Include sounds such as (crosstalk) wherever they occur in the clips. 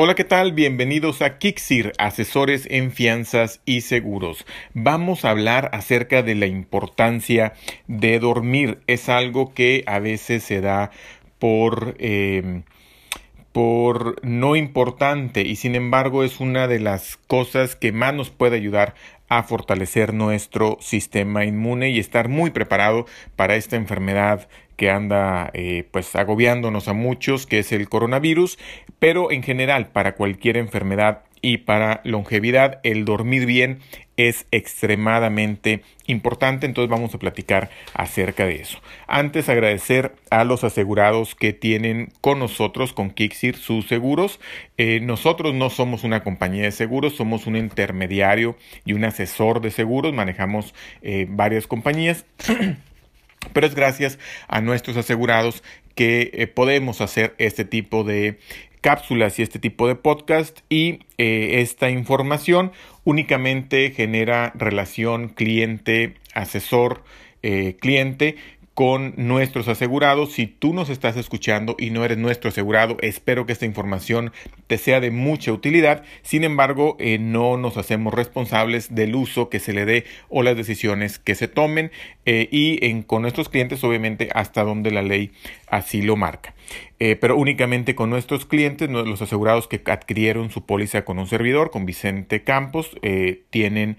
Hola, ¿qué tal? Bienvenidos a Kixir, asesores en fianzas y seguros. Vamos a hablar acerca de la importancia de dormir. Es algo que a veces se da por... Eh, por no importante y sin embargo es una de las cosas que más nos puede ayudar a fortalecer nuestro sistema inmune y estar muy preparado para esta enfermedad que anda eh, pues agobiándonos a muchos, que es el coronavirus, pero en general para cualquier enfermedad y para longevidad el dormir bien es extremadamente importante, entonces vamos a platicar acerca de eso. Antes agradecer a los asegurados que tienen con nosotros, con Kixir, sus seguros. Eh, nosotros no somos una compañía de seguros, somos un intermediario y un asesor de seguros, manejamos eh, varias compañías. (clears throat) Pero es gracias a nuestros asegurados que eh, podemos hacer este tipo de cápsulas y este tipo de podcast y eh, esta información únicamente genera relación cliente asesor eh, cliente con nuestros asegurados. Si tú nos estás escuchando y no eres nuestro asegurado, espero que esta información te sea de mucha utilidad. Sin embargo, eh, no nos hacemos responsables del uso que se le dé o las decisiones que se tomen eh, y con nuestros clientes, obviamente, hasta donde la ley así lo marca. Eh, pero únicamente con nuestros clientes, los asegurados que adquirieron su póliza con un servidor, con Vicente Campos, tienen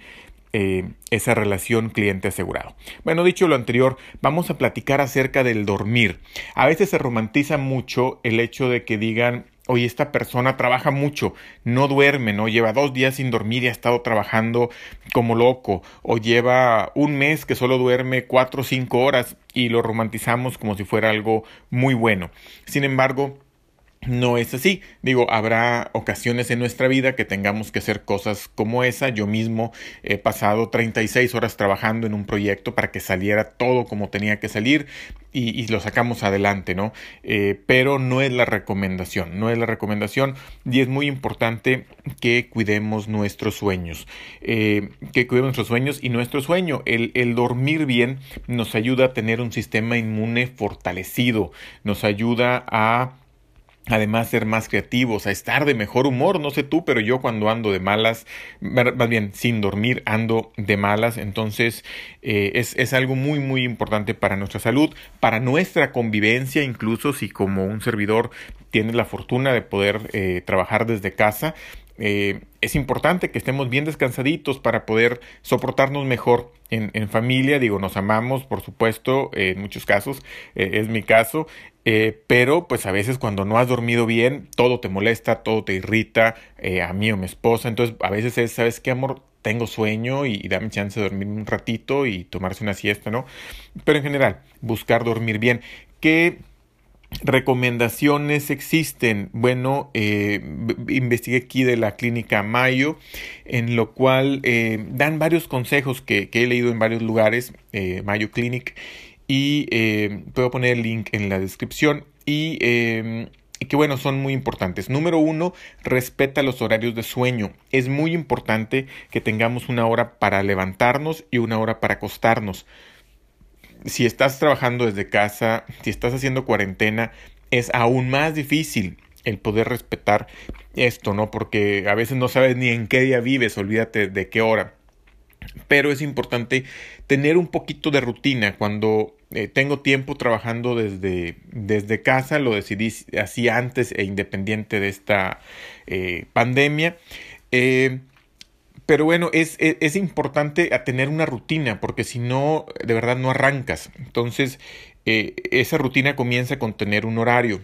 eh, esa relación cliente asegurado. Bueno, dicho lo anterior, vamos a platicar acerca del dormir. A veces se romantiza mucho el hecho de que digan, oye, esta persona trabaja mucho, no duerme, ¿no? Lleva dos días sin dormir y ha estado trabajando como loco, o lleva un mes que solo duerme cuatro o cinco horas y lo romantizamos como si fuera algo muy bueno. Sin embargo, no es así. Digo, habrá ocasiones en nuestra vida que tengamos que hacer cosas como esa. Yo mismo he pasado 36 horas trabajando en un proyecto para que saliera todo como tenía que salir y, lo sacamos adelante, ¿no? Eh, pero no es la recomendación, no es la recomendación y es muy importante que cuidemos nuestros sueños, eh, que cuidemos nuestros sueños y nuestro sueño. El, el dormir bien nos ayuda a tener un sistema inmune fortalecido, nos ayuda a además ser más creativos, a estar de mejor humor, no sé tú, pero yo cuando ando de malas, más bien sin dormir, ando de malas, entonces eh, es, es, algo muy, muy importante para nuestra salud, para nuestra convivencia, incluso si como un servidor tienes la fortuna de poder eh, trabajar desde casa, eh, es importante que estemos bien descansaditos para poder soportarnos mejor en, familia. Digo, nos amamos, por supuesto, en muchos casos, es mi caso, eh, pero pues a veces cuando no has dormido bien, todo te molesta, todo te irrita, eh, a mí o mi esposa. Entonces a veces es, ¿sabes qué, amor? Tengo sueño y, dame chance de dormir un ratito y tomarse una siesta, ¿no? Pero en general, buscar dormir bien. ¿Qué recomendaciones existen? Bueno, eh, investigué aquí de la clínica Mayo, en lo cual dan varios consejos que, he leído en varios lugares, Mayo Clinic, y eh, puedo poner el link en la descripción y, eh, y que bueno, son muy importantes. Número uno, respeta los horarios de sueño. Es muy importante que tengamos una hora para levantarnos y una hora para acostarnos. Si estás trabajando desde casa, si estás haciendo cuarentena, es aún más difícil el poder respetar esto, ¿no? Porque a veces no sabes ni en qué día vives, olvídate de qué hora. Pero es importante tener un poquito de rutina cuando eh, tengo tiempo trabajando desde, desde casa, lo decidí así antes e independiente de esta eh, pandemia. Eh, pero bueno, es, es, es, importante tener una rutina, porque si no, de verdad no arrancas. Entonces, esa rutina comienza con tener un horario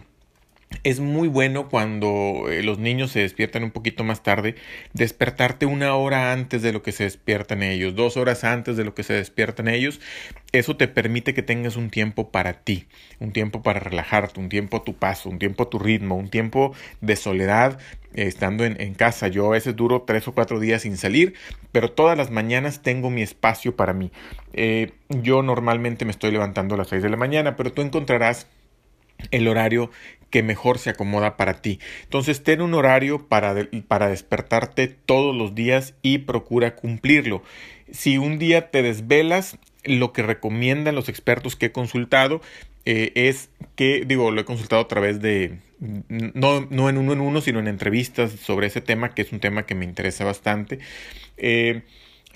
es muy bueno cuando eh, los niños se despiertan un poquito más tarde, despertarte una hora antes de lo que se despiertan ellos, dos horas antes de lo que se despiertan ellos. Eso te permite que tengas un tiempo para ti, un tiempo para relajarte, un tiempo a tu paso, un tiempo a tu ritmo, un tiempo de soledad eh, estando en, casa. Yo a veces duro tres o cuatro días sin salir, pero todas las mañanas tengo mi espacio para mí. Eh, yo normalmente me estoy levantando a las seis de la mañana, pero tú encontrarás el horario que mejor se acomoda para ti. Entonces, ten un horario para, para despertarte todos los días y procura cumplirlo. Si un día te desvelas, lo que recomiendan los expertos que he consultado eh, es que, digo, lo he consultado a través de, no, no en uno en uno, sino en entrevistas sobre ese tema, que es un tema que me interesa bastante. Eh,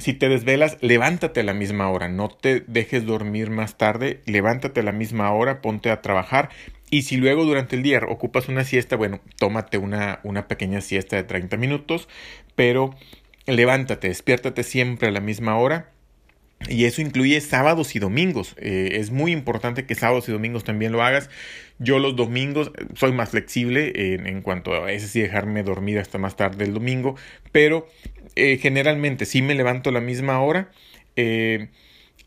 si te desvelas, levántate a la misma hora, no te dejes dormir más tarde, levántate a la misma hora, ponte a trabajar y si luego durante el día ocupas una siesta, bueno, tómate una, una pequeña siesta de 30 minutos, pero levántate, despiértate siempre a la misma hora y eso incluye sábados y domingos. Eh, es muy importante que sábados y domingos también lo hagas. Yo los domingos soy más flexible en, cuanto a ese sí dejarme dormir hasta más tarde el domingo, pero eh, generalmente sí me levanto a la misma hora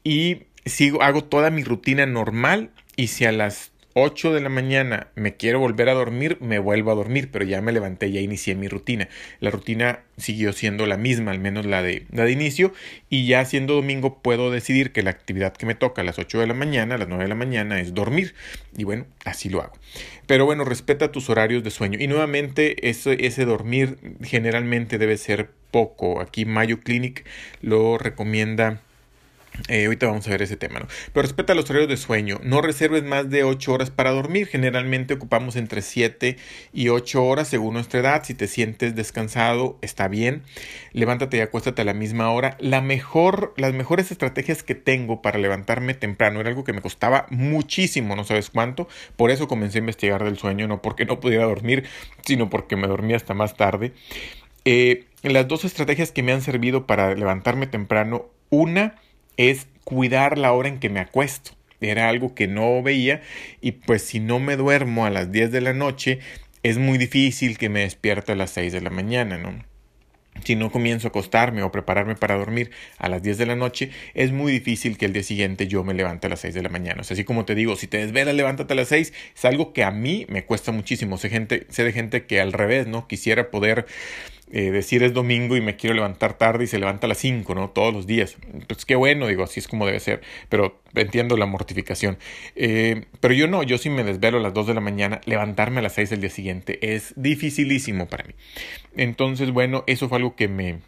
y sigo, hago toda mi rutina normal y si a las 8 de la mañana me quiero volver a dormir, me vuelvo a dormir, pero ya me levanté, ya inicié mi rutina. La rutina siguió siendo la misma, al menos la de, la de inicio, y ya siendo domingo puedo decidir que la actividad que me toca a las 8 de la mañana, a las 9 de la mañana es dormir, y bueno, así lo hago. Pero bueno, respeta tus horarios de sueño, y nuevamente ese, ese dormir generalmente debe ser poco. Aquí Mayo Clinic lo recomienda eh, ahorita vamos a ver ese tema, ¿no? Pero respeta los horarios de sueño. No reserves más de 8 horas para dormir. Generalmente ocupamos entre 7 y 8 horas según nuestra edad. Si te sientes descansado, está bien. Levántate y acuéstate a la misma hora. La mejor, las mejores estrategias que tengo para levantarme temprano era algo que me costaba muchísimo, no sabes cuánto. Por eso comencé a investigar del sueño, no porque no pudiera dormir, sino porque me dormía hasta más tarde. Eh, las dos estrategias que me han servido para levantarme temprano, una es cuidar la hora en que me acuesto. Era algo que no veía y pues si no me duermo a las 10 de la noche es muy difícil que me despierte a las 6 de la mañana, ¿no? Si no comienzo a acostarme o prepararme para dormir a las 10 de la noche, es muy difícil que el día siguiente yo me levante a las 6 de la mañana. O así como te digo, si te desvelas, levántate a las 6, es algo que a mí me cuesta muchísimo. Sé, gente, sé de gente que al revés, ¿no? Quisiera poder eh, decir es domingo y me quiero levantar tarde y se levanta a las 5, ¿no? Todos los días. Pues qué bueno, digo, así es como debe ser, pero entiendo la mortificación. Eh, pero yo no, yo sí me desvelo a las 2 de la mañana, levantarme a las 6 del día siguiente es dificilísimo para mí. Entonces, bueno, eso fue algo que me,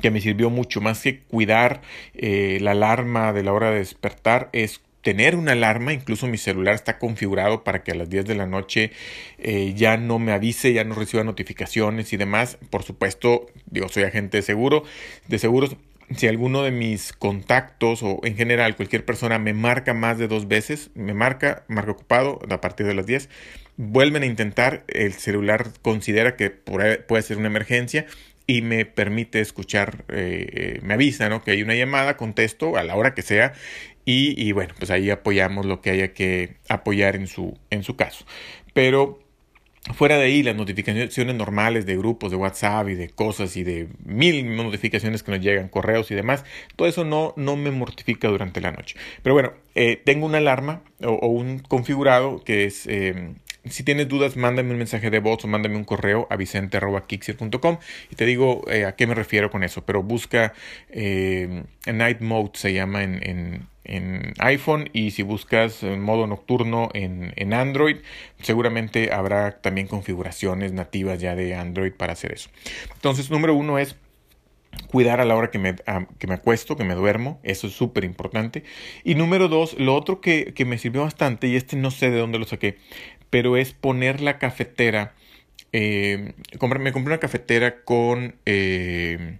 que me sirvió mucho, más que cuidar eh, la alarma de la hora de despertar, es tener una alarma, incluso mi celular está configurado para que a las 10 de la noche eh, ya no me avise, ya no reciba notificaciones y demás. Por supuesto, digo, soy agente de seguro, de seguros. Si alguno de mis contactos o en general cualquier persona me marca más de dos veces, me marca, marca ocupado a partir de las 10, vuelven a intentar, el celular considera que puede ser una emergencia y me permite escuchar, eh, eh, me avisa, ¿no? Que hay una llamada, contesto a la hora que sea y, bueno, pues ahí apoyamos lo que haya que apoyar en su, en su caso. Pero Fuera de ahí, las notificaciones normales de grupos de WhatsApp y de cosas y de mil notificaciones que nos llegan, correos y demás, todo eso no, no me mortifica durante la noche. Pero bueno, eh, tengo una alarma o, un configurado que es eh, si tienes dudas, mándame un mensaje de voz o mándame un correo a vicente.kixir.com y te digo eh, a qué me refiero con eso. Pero busca eh, Night Mode, se llama en, en, iPhone, y si buscas en modo nocturno en, en, Android, seguramente habrá también configuraciones nativas ya de Android para hacer eso. Entonces, número uno es cuidar a la hora que me, que me acuesto, que me duermo, eso es súper importante. Y número dos, lo otro que, que, me sirvió bastante, y este no sé de dónde lo saqué, pero es poner la cafetera. Eh, me compré una cafetera con. Eh,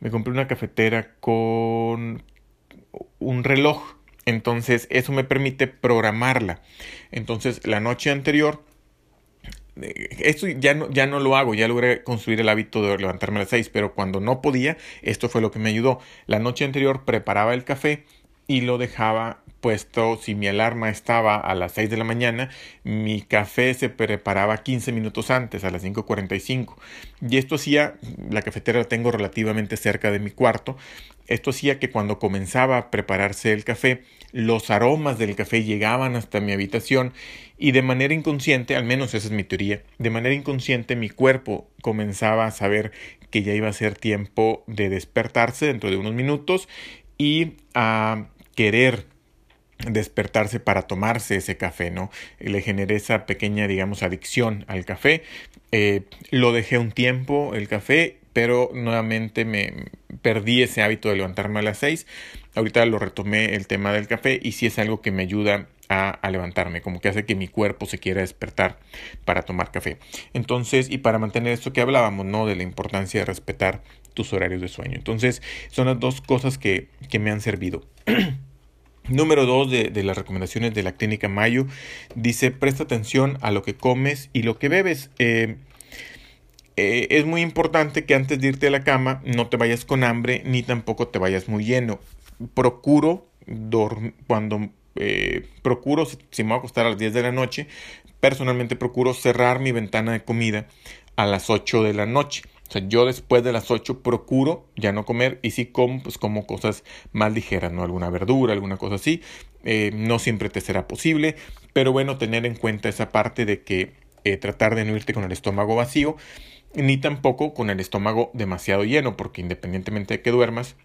me compré una cafetera con un reloj. Entonces, eso me permite programarla. Entonces, la noche anterior. Eh, esto ya no, ya no lo hago, ya logré construir el hábito de levantarme a las 6, pero cuando no podía, esto fue lo que me ayudó. La noche anterior preparaba el café y lo dejaba puesto, si mi alarma estaba a las 6 de la mañana, mi café se preparaba 15 minutos antes, a las 5.45. Y esto hacía, la cafetera la tengo relativamente cerca de mi cuarto, esto hacía que cuando comenzaba a prepararse el café, los aromas del café llegaban hasta mi habitación y de manera inconsciente, al menos esa es mi teoría, de manera inconsciente mi cuerpo comenzaba a saber que ya iba a ser tiempo de despertarse dentro de unos minutos y a querer despertarse para tomarse ese café, ¿no? Le generé esa pequeña, digamos, adicción al café. Eh, lo dejé un tiempo, el café, pero nuevamente me perdí ese hábito de levantarme a las seis. Ahorita lo retomé el tema del café y sí es algo que me ayuda a, levantarme, como que hace que mi cuerpo se quiera despertar para tomar café. Entonces, y para mantener esto que hablábamos, ¿no? De la importancia de respetar tus horarios de sueño. Entonces, son las dos cosas que, que me han servido. (clears throat) Número dos de, las recomendaciones de la clínica Mayo dice presta atención a lo que comes y lo que bebes. Eh, eh, es muy importante que antes de irte a la cama no te vayas con hambre ni tampoco te vayas muy lleno. Procuro cuando eh, procuro, si me voy a acostar a las 10 de la noche, personalmente procuro cerrar mi ventana de comida a las 8 de la noche. O sea, yo después de las 8 procuro ya no comer y si como, pues como cosas más ligeras, ¿no? Alguna verdura, alguna cosa así. Eh, no siempre te será posible, pero bueno, tener en cuenta esa parte de que eh, tratar de no irte con el estómago vacío, ni tampoco con el estómago demasiado lleno, porque independientemente de que duermas,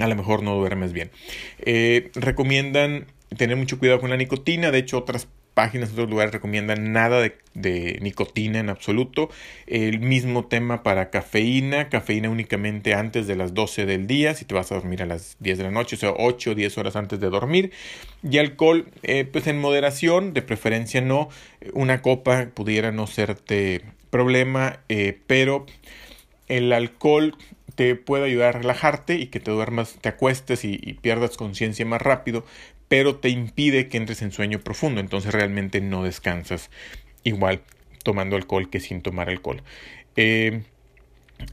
a lo mejor no duermes bien. Eh, recomiendan tener mucho cuidado con la nicotina, de hecho otras páginas de otros lugares recomiendan nada de, nicotina en absoluto. El mismo tema para cafeína, cafeína únicamente antes de las 12 del día, si te vas a dormir a las 10 de la noche, o sea, 8 o 10 horas antes de dormir. Y alcohol, eh, pues en moderación, de preferencia no. Una copa pudiera no serte problema, eh, pero el alcohol te puede ayudar a relajarte y que te duermas, te acuestes y pierdas conciencia más rápido, pero te impide que entres en sueño profundo, entonces realmente no descansas igual tomando alcohol que sin tomar alcohol. Eh,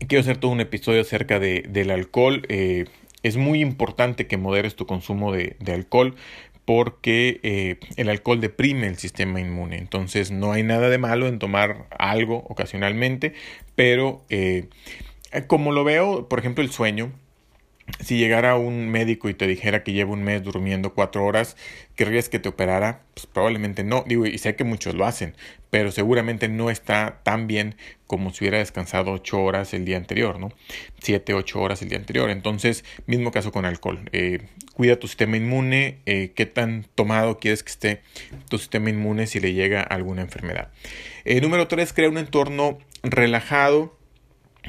quiero hacer todo un episodio acerca de, del alcohol. Eh, es muy importante que moderes tu consumo de, alcohol porque eh, el alcohol deprime el sistema inmune. Entonces no hay nada de malo en tomar algo ocasionalmente, pero como lo veo, por ejemplo, el sueño, si llegara un médico y te dijera que lleva un mes durmiendo cuatro horas, ¿querrías que te operara? Pues probablemente no. Digo, y sé que muchos lo hacen, pero seguramente no está tan bien como si hubiera descansado ocho horas el día anterior, ¿no? Siete, ocho horas el día anterior. Entonces, mismo caso con alcohol. Eh, cuida tu sistema inmune. Eh, ¿Qué tan tomado quieres que esté tu sistema inmune si le llega alguna enfermedad? Eh, número tres, crea un entorno relajado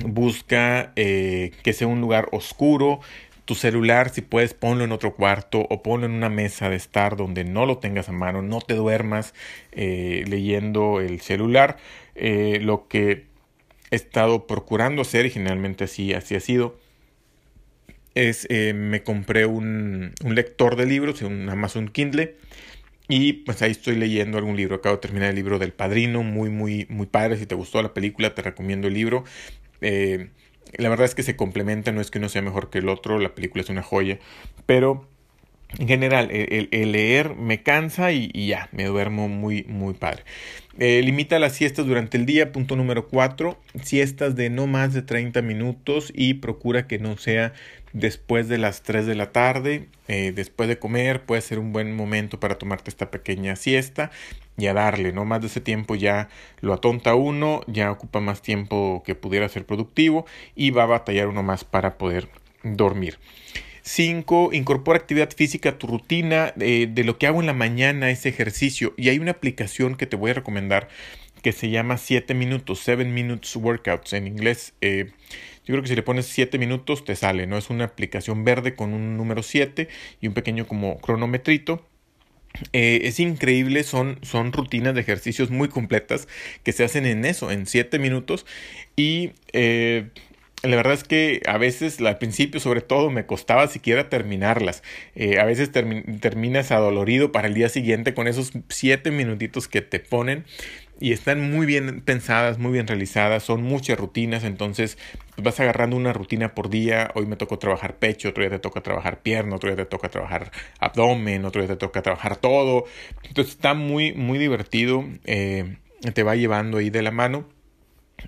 busca eh, que sea un lugar oscuro. Tu celular, si puedes, ponlo en otro cuarto o ponlo en una mesa de estar donde no lo tengas a mano. No te duermas eh, leyendo el celular. Eh, lo que he estado procurando hacer, y generalmente así, así ha sido, es me compré un, un lector de libros, un Amazon Kindle. Y pues ahí estoy leyendo algún libro. Acabo de terminar el libro del Padrino, muy, muy, muy padre. Si te gustó la película, te recomiendo el libro. Eh, la verdad es que se complementa, no es que uno sea mejor que el otro, la película es una joya, pero en general, el, leer me cansa y, ya, me duermo muy, muy padre. Eh, limita las siestas durante el día, punto número 4, siestas de no más de 30 minutos y procura que no sea después de las 3 de la tarde, eh, después de comer, puede ser un buen momento para tomarte esta pequeña siesta y a darle, ¿no? Más de ese tiempo ya lo atonta uno, ya ocupa más tiempo que pudiera ser productivo y va a batallar uno más para poder dormir. 5. Incorpora actividad física a tu rutina. Eh, de lo que hago en la mañana es ejercicio. Y hay una aplicación que te voy a recomendar que se llama 7 minutos, 7 minutes workouts en inglés. Eh, yo creo que si le pones 7 minutos te sale, ¿no? Es una aplicación verde con un número 7 y un pequeño como cronometrito. Eh, es increíble, son, son rutinas de ejercicios muy completas que se hacen en eso, en 7 minutos. Y la verdad es que a veces, al principio sobre todo, me costaba siquiera terminarlas. Eh, a veces terminas adolorido para el día siguiente con esos 7 minutitos que te ponen y están muy bien pensadas, muy bien realizadas, son muchas rutinas, entonces pues, vas agarrando una rutina por día, hoy me tocó trabajar pecho, otro día te toca trabajar pierna, otro día te toca trabajar abdomen, otro día te toca trabajar todo, entonces está muy, muy divertido, eh, te va llevando ahí de la mano.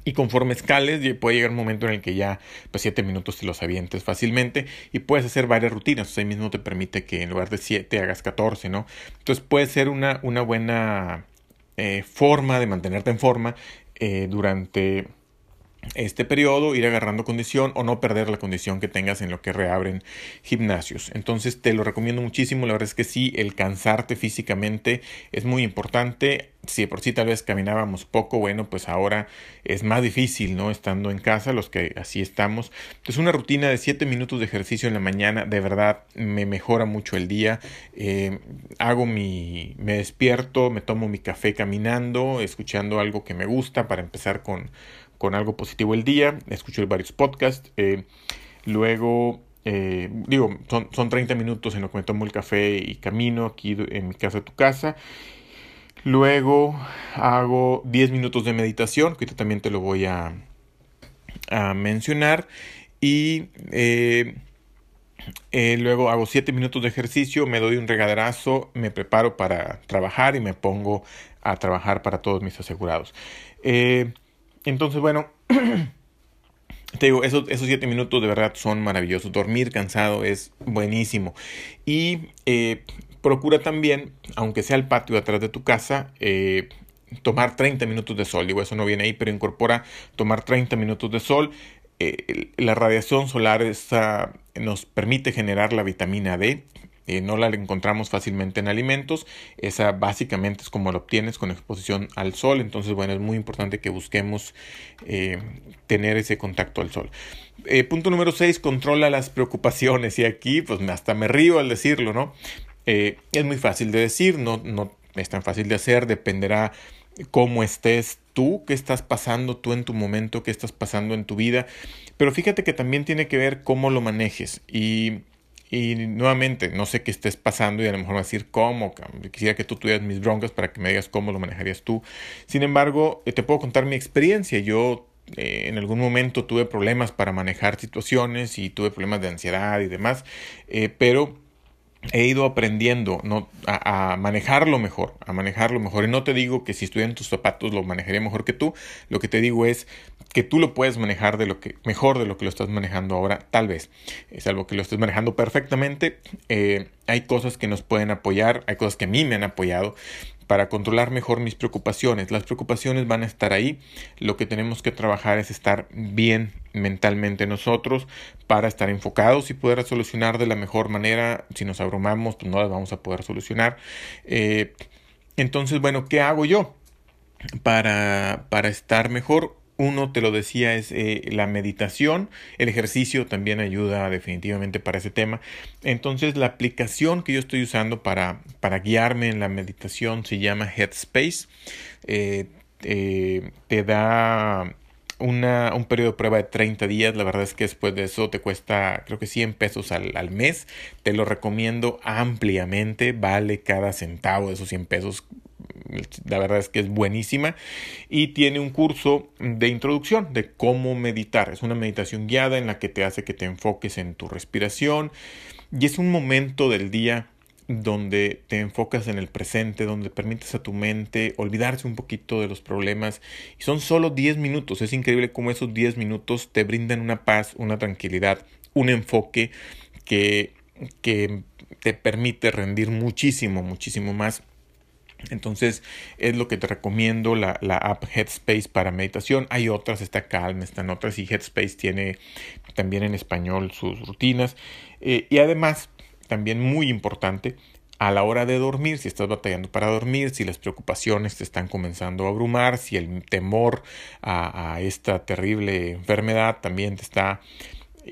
Y conforme escales, puede llegar un momento en el que ya pues 7 minutos te los avientes fácilmente y puedes hacer varias rutinas. O ahí mismo te permite que en lugar de 7 hagas 14, ¿no? Entonces puede ser una, una buena eh, forma de mantenerte en forma eh, durante este periodo, ir agarrando condición o no perder la condición que tengas en lo que reabren gimnasios. Entonces te lo recomiendo muchísimo, la verdad es que sí, el cansarte físicamente es muy importante. Si por sí tal vez caminábamos poco, bueno, pues ahora es más difícil, ¿no? Estando en casa, los que así estamos. Entonces una rutina de 7 minutos de ejercicio en la mañana, de verdad, me mejora mucho el día. Eh, hago mi, me despierto, me tomo mi café caminando, escuchando algo que me gusta para empezar con con algo positivo el día, escucho varios podcasts, eh, luego, eh, digo, son, son 30 minutos en lo que me tomo el café y camino aquí en mi casa, tu casa. Luego hago 10 minutos de meditación, que también te lo voy a, a mencionar. Y eh, luego hago 7 minutos de ejercicio, me doy un regaderazo, me preparo para trabajar y me pongo a trabajar para todos mis asegurados. Entonces, bueno, (clears throat) te digo, esos, esos siete minutos de verdad son maravillosos. Dormir cansado es buenísimo. Y eh, procura también, aunque sea el patio atrás de tu casa, eh, tomar 30 minutos de sol. Digo, eso no viene ahí, pero incorpora tomar 30 minutos de sol. Eh, la radiación solar nos permite generar la vitamina D eh, no la encontramos fácilmente en alimentos. Esa básicamente es como la obtienes con exposición al sol. Entonces, bueno, es muy importante que busquemos eh, tener ese contacto al sol. Eh, punto número 6, controla las preocupaciones. Y aquí, pues hasta me río al decirlo, ¿no? es muy fácil de decir, no, no es tan fácil de hacer, dependerá cómo estés tú, qué estás pasando tú en tu momento, qué estás pasando en tu vida. Pero fíjate que también tiene que ver cómo lo manejes. Y y nuevamente, no sé qué estés pasando y a lo mejor vas a decir cómo. Quisiera que tú tuvieras mis broncas para que me digas cómo lo manejarías tú. Sin embargo, eh, te puedo contar mi experiencia. Yo eh, en algún momento tuve problemas para manejar situaciones y tuve problemas de ansiedad y demás. Eh, pero he ido aprendiendo ¿no? a, manejarlo mejor, a manejarlo mejor. Y no te digo que si estuviera en tus zapatos lo manejaría mejor que tú. Lo que te digo es que tú lo puedes manejar de lo que, mejor de lo que lo estás manejando ahora, tal vez. Es algo que lo estés manejando perfectamente. Eh, hay cosas que nos pueden apoyar, hay cosas que a mí me han apoyado para controlar mejor mis preocupaciones. Las preocupaciones van a estar ahí. Lo que tenemos que trabajar es estar bien mentalmente nosotros para estar enfocados y poder solucionar de la mejor manera. Si nos abrumamos, pues no las vamos a poder solucionar. Eh, entonces, bueno, ¿qué hago yo para, para estar mejor? Uno, te lo decía, es eh, la meditación. El ejercicio también ayuda definitivamente para ese tema. Entonces, la aplicación que yo estoy usando para, para guiarme en la meditación se llama Headspace. Eh, eh, te da una, un periodo de prueba de 30 días. La verdad es que después de eso te cuesta creo que 100 pesos al, al, mes. Te lo recomiendo ampliamente. Vale cada centavo de esos 100 pesos la verdad es que es buenísima y tiene un curso de introducción de cómo meditar. Es una meditación guiada en la que te hace que te enfoques en tu respiración y es un momento del día donde te enfocas en el presente, donde permites a tu mente olvidarse un poquito de los problemas. Y son solo 10 minutos. Es increíble cómo esos 10 minutos te brindan una paz, una tranquilidad, un enfoque que, que te permite rendir muchísimo, muchísimo más entonces es lo que te recomiendo la, la, app Headspace para meditación. Hay otras, está Calm, están otras y Headspace tiene también en español sus rutinas. Eh, y además, también muy importante, a la hora de dormir, si estás batallando para dormir, si las preocupaciones te están comenzando a abrumar, si el temor a, a esta terrible enfermedad también te está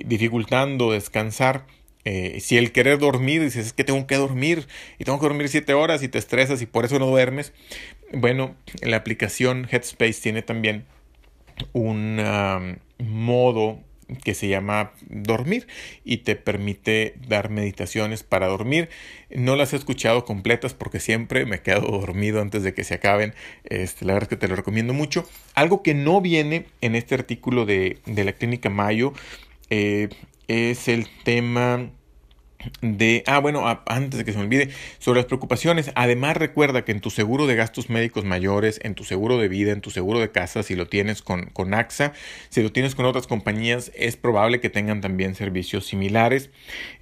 dificultando descansar, eh, si el querer dormir, dices es que tengo que dormir y tengo que dormir siete horas y te estresas y por eso no duermes, bueno, la aplicación Headspace tiene también un modo que se llama dormir y te permite dar meditaciones para dormir. No las he escuchado completas porque siempre me quedo (laughs) dormido antes de que se acaben. Este, la verdad es que te lo recomiendo mucho. Algo que no viene en este artículo de, de la clínica Mayo eh, es el tema de, ah, bueno, antes de que se me olvide, sobre las preocupaciones, además recuerda que en tu seguro de gastos médicos mayores, en tu seguro de vida, en tu seguro de casa, si lo tienes con, con AXA, si lo tienes con otras compañías, es probable que tengan también servicios similares.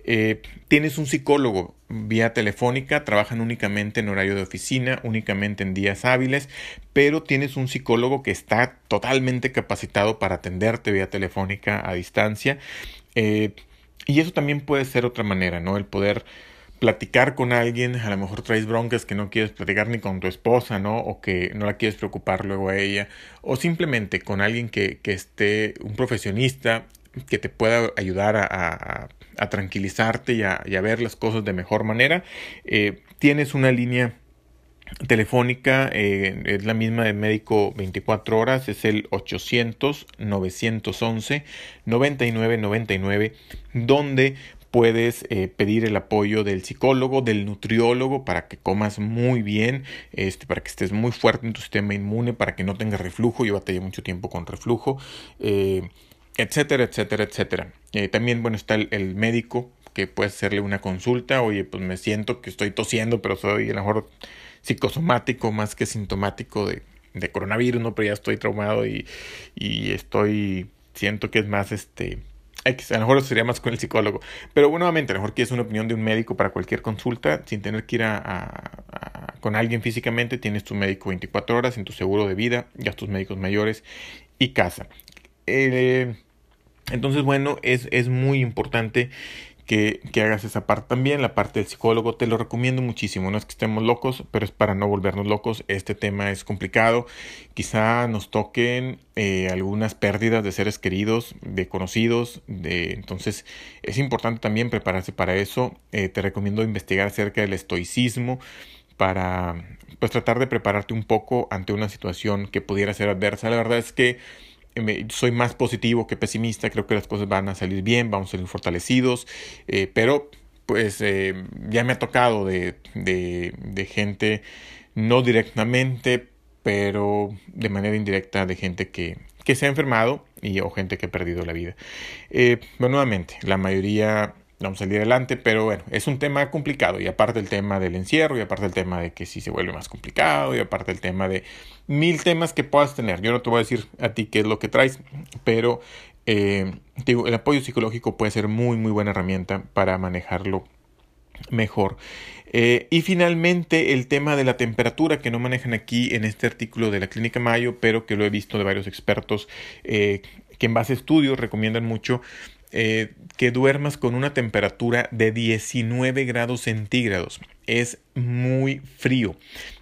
Eh, tienes un psicólogo vía telefónica, trabajan únicamente en horario de oficina, únicamente en días hábiles, pero tienes un psicólogo que está totalmente capacitado para atenderte vía telefónica a distancia. Eh, y eso también puede ser otra manera, ¿no? El poder platicar con alguien, a lo mejor traes broncas que no quieres platicar ni con tu esposa, ¿no? O que no la quieres preocupar luego a ella, o simplemente con alguien que, que esté, un profesionista que te pueda ayudar a, a, tranquilizarte y a, a, ver las cosas de mejor manera. Eh, tienes una línea telefónica, eh, es la misma de médico 24 horas, es el 800-911-9999, donde puedes eh, pedir el apoyo del psicólogo, del nutriólogo para que comas muy bien, este, para que estés muy fuerte en tu sistema inmune, para que no tengas reflujo. Yo batallé mucho tiempo con reflujo, eh, etcétera, etcétera, etcétera. también, bueno, está el, médico que puede hacerle una consulta. Oye, pues me siento que estoy tosiendo, pero soy a lo mejor psicosomático más que sintomático de, de coronavirus, ¿no? Pero ya estoy traumado y, y estoy, siento que es más este... A lo mejor sería más con el psicólogo. Pero bueno, nuevamente, a lo mejor quieres una opinión de un médico para cualquier consulta, sin tener que ir a, con alguien físicamente, tienes tu médico 24 horas en tu seguro de vida, gastos médicos mayores y casa. Eh, entonces, bueno, es, es muy importante que, hagas esa parte también, la parte del psicólogo, te lo recomiendo muchísimo, no es que estemos locos, pero es para no volvernos locos, este tema es complicado, quizá nos toquen eh, algunas pérdidas de seres queridos, de conocidos, de, entonces es importante también prepararse para eso, eh, te recomiendo investigar acerca del estoicismo, para pues tratar de prepararte un poco ante una situación que pudiera ser adversa. La verdad es que soy más positivo que pesimista, creo que las cosas van a salir bien, vamos a salir fortalecidos, eh, pero pues eh, ya me ha tocado de, de, de, gente, no directamente, pero de manera indirecta de gente que, que se ha enfermado y, o gente que ha perdido la vida. Eh, nuevamente, la mayoría vamos a salir adelante, pero bueno, es un tema complicado y aparte el tema del encierro y aparte el tema de que si se vuelve más complicado y aparte el tema de mil temas que puedas tener. Yo no te voy a decir a ti qué es lo que traes, pero eh, digo, el apoyo psicológico puede ser muy, muy buena herramienta para manejarlo mejor. Eh, y finalmente el tema de la temperatura que no manejan aquí en este artículo de la Clínica Mayo, pero que lo he visto de varios expertos eh, que en base a estudios recomiendan mucho eh, que duermas con una temperatura de 19 grados centígrados. Es muy frío.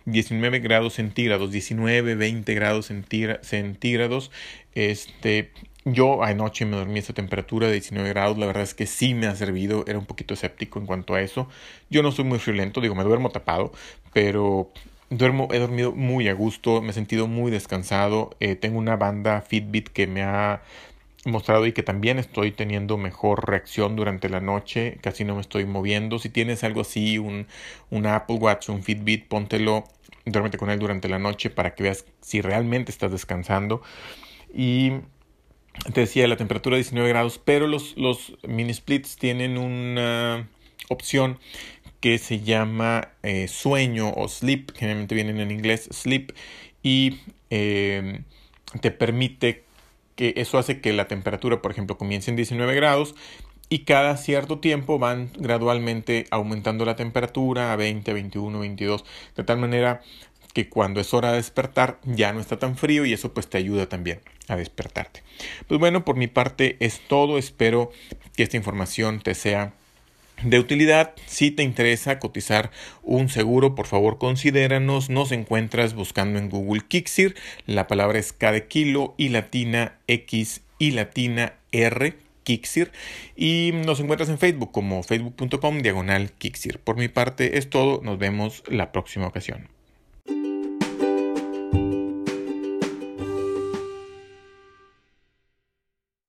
19 grados centígrados, 19, 20 grados centígrados. Este, yo anoche me dormí a esa temperatura de 19 grados. La verdad es que sí me ha servido. Era un poquito escéptico en cuanto a eso. Yo no soy muy friolento, digo, me duermo tapado, pero Duermo, he dormido muy a gusto, me he sentido muy descansado. Eh, tengo una banda Fitbit que me ha mostrado y que también estoy teniendo mejor reacción durante la noche, casi no me estoy moviendo. Si tienes algo así, un, un Apple Watch, un Fitbit, póntelo, duérmete con él durante la noche para que veas si realmente estás descansando. Y te decía la temperatura 19 grados, pero los, los mini splits tienen una opción que se llama eh, sueño o sleep, generalmente vienen en inglés sleep, y eh, te permite que eso hace que la temperatura, por ejemplo, comience en 19 grados y cada cierto tiempo van gradualmente aumentando la temperatura a 20, 21, 22, de tal manera que cuando es hora de despertar ya no está tan frío y eso pues te ayuda también a despertarte. Pues bueno, por mi parte es todo, espero que esta información te sea de utilidad. Si te interesa cotizar un seguro, por favor considéranos. Nos encuentras buscando en Google Kixir. La palabra es K de kilo y latina X y latina R. Kixir y nos encuentras en Facebook como facebook.com diagonal Kixir. Por mi parte es todo, nos vemos la próxima ocasión.